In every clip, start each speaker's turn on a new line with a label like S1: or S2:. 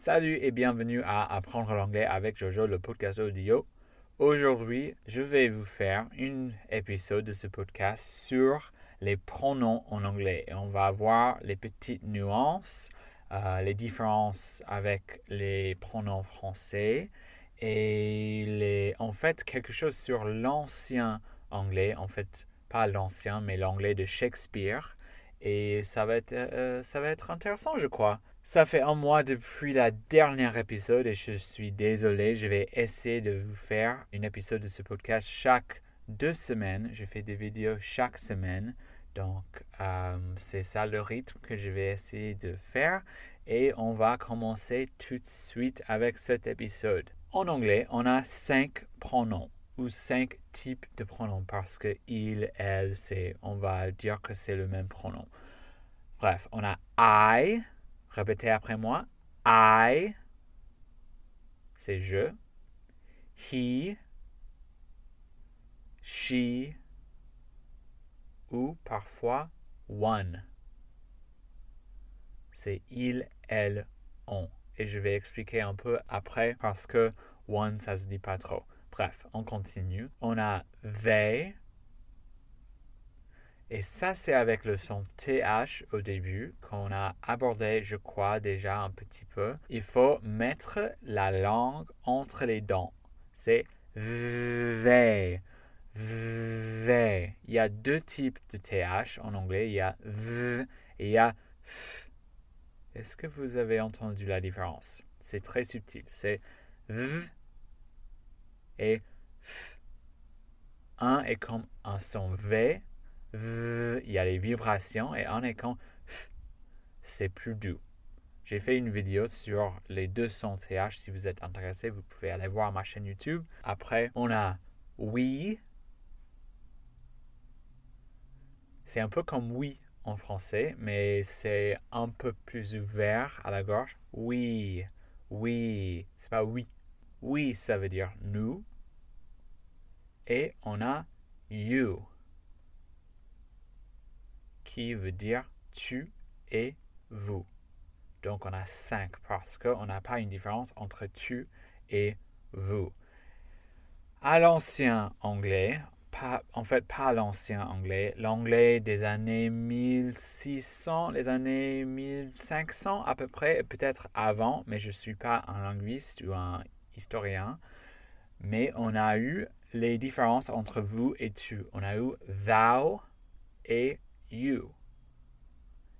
S1: Salut et bienvenue à Apprendre l'anglais avec Jojo, le podcast audio. Aujourd'hui, je vais vous faire un épisode de ce podcast sur les pronoms en anglais. Et on va voir les petites nuances, euh, les différences avec les pronoms français et les, en fait quelque chose sur l'ancien anglais, en fait pas l'ancien mais l'anglais de Shakespeare. Et ça va être, euh, ça va être intéressant, je crois. Ça fait un mois depuis la dernière épisode et je suis désolé. Je vais essayer de vous faire un épisode de ce podcast chaque deux semaines. Je fais des vidéos chaque semaine. Donc, euh, c'est ça le rythme que je vais essayer de faire. Et on va commencer tout de suite avec cet épisode. En anglais, on a cinq pronoms ou cinq types de pronoms parce que il, elle, c'est, on va dire que c'est le même pronom. Bref, on a I, Répétez après moi. I, c'est je. He, she, ou parfois one. C'est il, elle, on. Et je vais expliquer un peu après parce que one, ça se dit pas trop. Bref, on continue. On a they, et ça, c'est avec le son TH au début qu'on a abordé, je crois, déjà un petit peu. Il faut mettre la langue entre les dents. C'est V. V. Il y a deux types de TH en anglais. Il y a V et il y a F. Est-ce que vous avez entendu la différence? C'est très subtil. C'est V et F. Un est comme un son V il y a les vibrations et en écran, c'est plus doux. J'ai fait une vidéo sur les deux sons TH. Si vous êtes intéressé, vous pouvez aller voir ma chaîne YouTube. Après, on a oui. C'est un peu comme oui en français, mais c'est un peu plus ouvert à la gorge. Oui, oui, c'est pas oui. Oui, ça veut dire nous. Et on a you qui veut dire tu et vous. Donc on a cinq parce qu'on n'a pas une différence entre tu et vous. À l'ancien anglais, pas, en fait pas l'ancien anglais, l'anglais des années 1600, les années 1500 à peu près, peut-être avant, mais je ne suis pas un linguiste ou un historien. Mais on a eu les différences entre vous et tu. On a eu thou et you.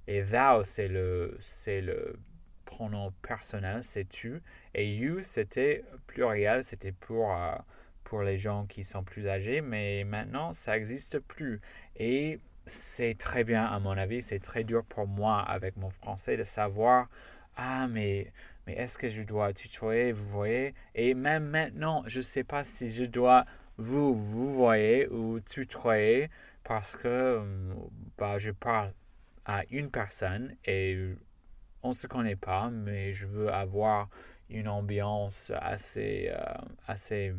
S1: Et thou, c'est le, c'est le pronom personnel, c'est tu. Et you, c'était pluriel, c'était pour, euh, pour les gens qui sont plus âgés, mais maintenant, ça n'existe plus. Et c'est très bien, à mon avis, c'est très dur pour moi avec mon français de savoir, ah, mais, mais est-ce que je dois tutoyer, vous voyez? Et même maintenant, je ne sais pas si je dois vous, vous voyez, ou tutoyer parce que bah, je parle à une personne et on ne se connaît pas, mais je veux avoir une ambiance assez, euh, assez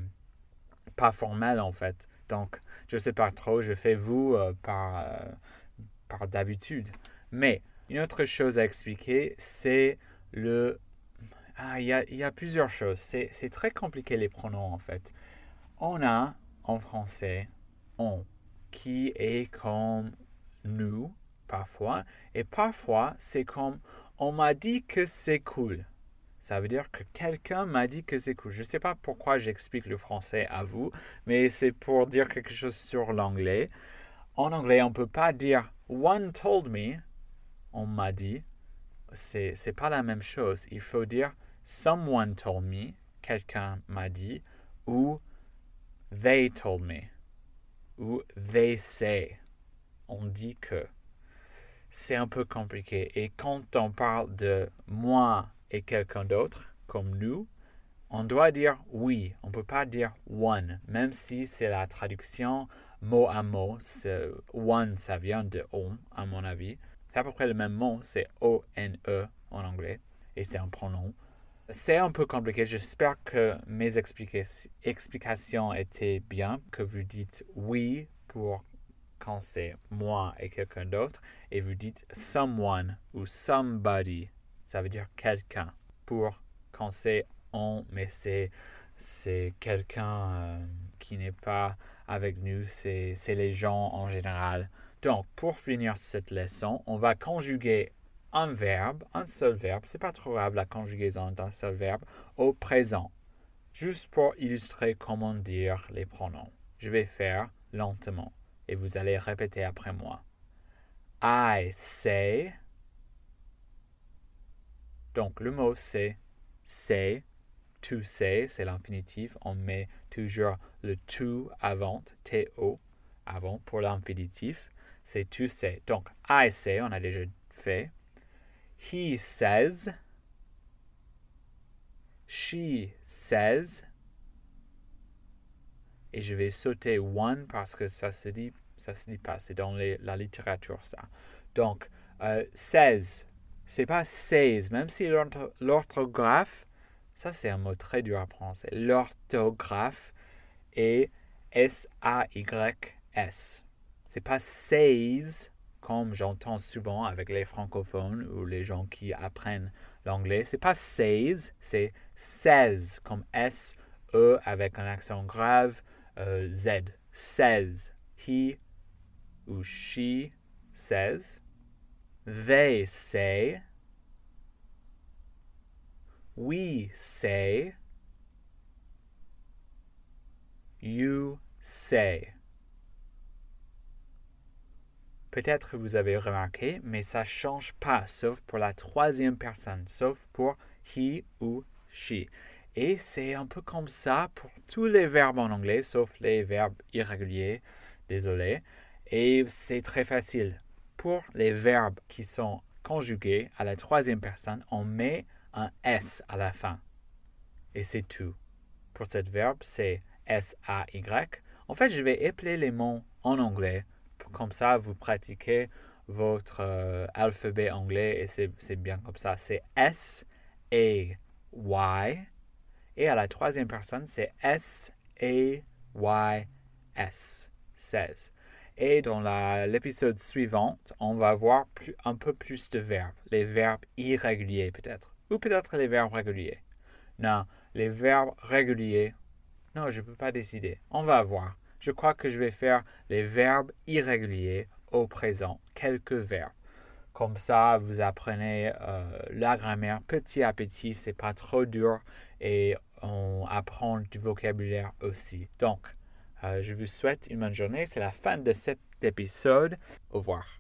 S1: pas formelle en fait. Donc, je ne sais pas trop, je fais vous euh, par, euh, par d'habitude. Mais une autre chose à expliquer, c'est le... Ah, il y a, y a plusieurs choses. C'est très compliqué les pronoms en fait. On a en français on qui est comme nous, parfois, et parfois c'est comme on m'a dit que c'est cool. Ça veut dire que quelqu'un m'a dit que c'est cool. Je ne sais pas pourquoi j'explique le français à vous, mais c'est pour dire quelque chose sur l'anglais. En anglais, on ne peut pas dire one told me, on m'a dit. C'est n'est pas la même chose. Il faut dire someone told me, quelqu'un m'a dit, ou they told me ou they say. On dit que. C'est un peu compliqué. Et quand on parle de moi et quelqu'un d'autre, comme nous, on doit dire oui. On ne peut pas dire one, même si c'est la traduction mot à mot. One, ça vient de on, à mon avis. C'est à peu près le même mot, c'est O-N-E en anglais. Et c'est un pronom. C'est un peu compliqué. J'espère que mes explications étaient bien, que vous dites oui pour quand c'est moi et quelqu'un d'autre, et vous dites someone ou somebody, ça veut dire quelqu'un, pour quand c'est on, mais c'est, quelqu'un euh, qui n'est pas avec nous, c'est les gens en général. Donc, pour finir cette leçon, on va conjuguer un verbe, un seul verbe, c'est pas trop grave la conjugaison d'un seul verbe, au présent, juste pour illustrer comment dire les pronoms. Je vais faire lentement et vous allez répéter après moi. I say. Donc le mot c'est say. To say, c'est l'infinitif. On met toujours le to avant, T-O, avant pour l'infinitif. C'est to say. Donc I say, on a déjà fait. He says. She says. Et je vais sauter one parce que ça se dit, ça se dit pas. C'est dans la littérature ça. Donc, euh, says. C'est pas says. Même si l'orthographe, ça c'est un mot très dur à prendre. L'orthographe est S-A-Y-S. C'est pas says comme j'entends souvent avec les francophones ou les gens qui apprennent l'anglais. C'est pas says, c'est says comme S E avec un accent grave euh, Z. Says. He ou she says. They say. We say. You say. Peut-être vous avez remarqué, mais ça change pas, sauf pour la troisième personne, sauf pour he ou she. Et c'est un peu comme ça pour tous les verbes en anglais, sauf les verbes irréguliers, désolé. Et c'est très facile. Pour les verbes qui sont conjugués à la troisième personne, on met un S à la fin. Et c'est tout. Pour cette verbe, c'est S-A-Y. En fait, je vais épeler les mots en anglais comme ça, vous pratiquez votre euh, alphabet anglais et c'est bien comme ça. C'est S A Y et à la troisième personne, c'est S A Y S 16. Et dans l'épisode suivant, on va voir un peu plus de verbes, les verbes irréguliers peut-être, ou peut-être les verbes réguliers. Non, les verbes réguliers, non, je ne peux pas décider. On va voir je crois que je vais faire les verbes irréguliers au présent, quelques verbes. Comme ça, vous apprenez euh, la grammaire petit à petit, c'est pas trop dur et on apprend du vocabulaire aussi. Donc, euh, je vous souhaite une bonne journée. C'est la fin de cet épisode. Au revoir.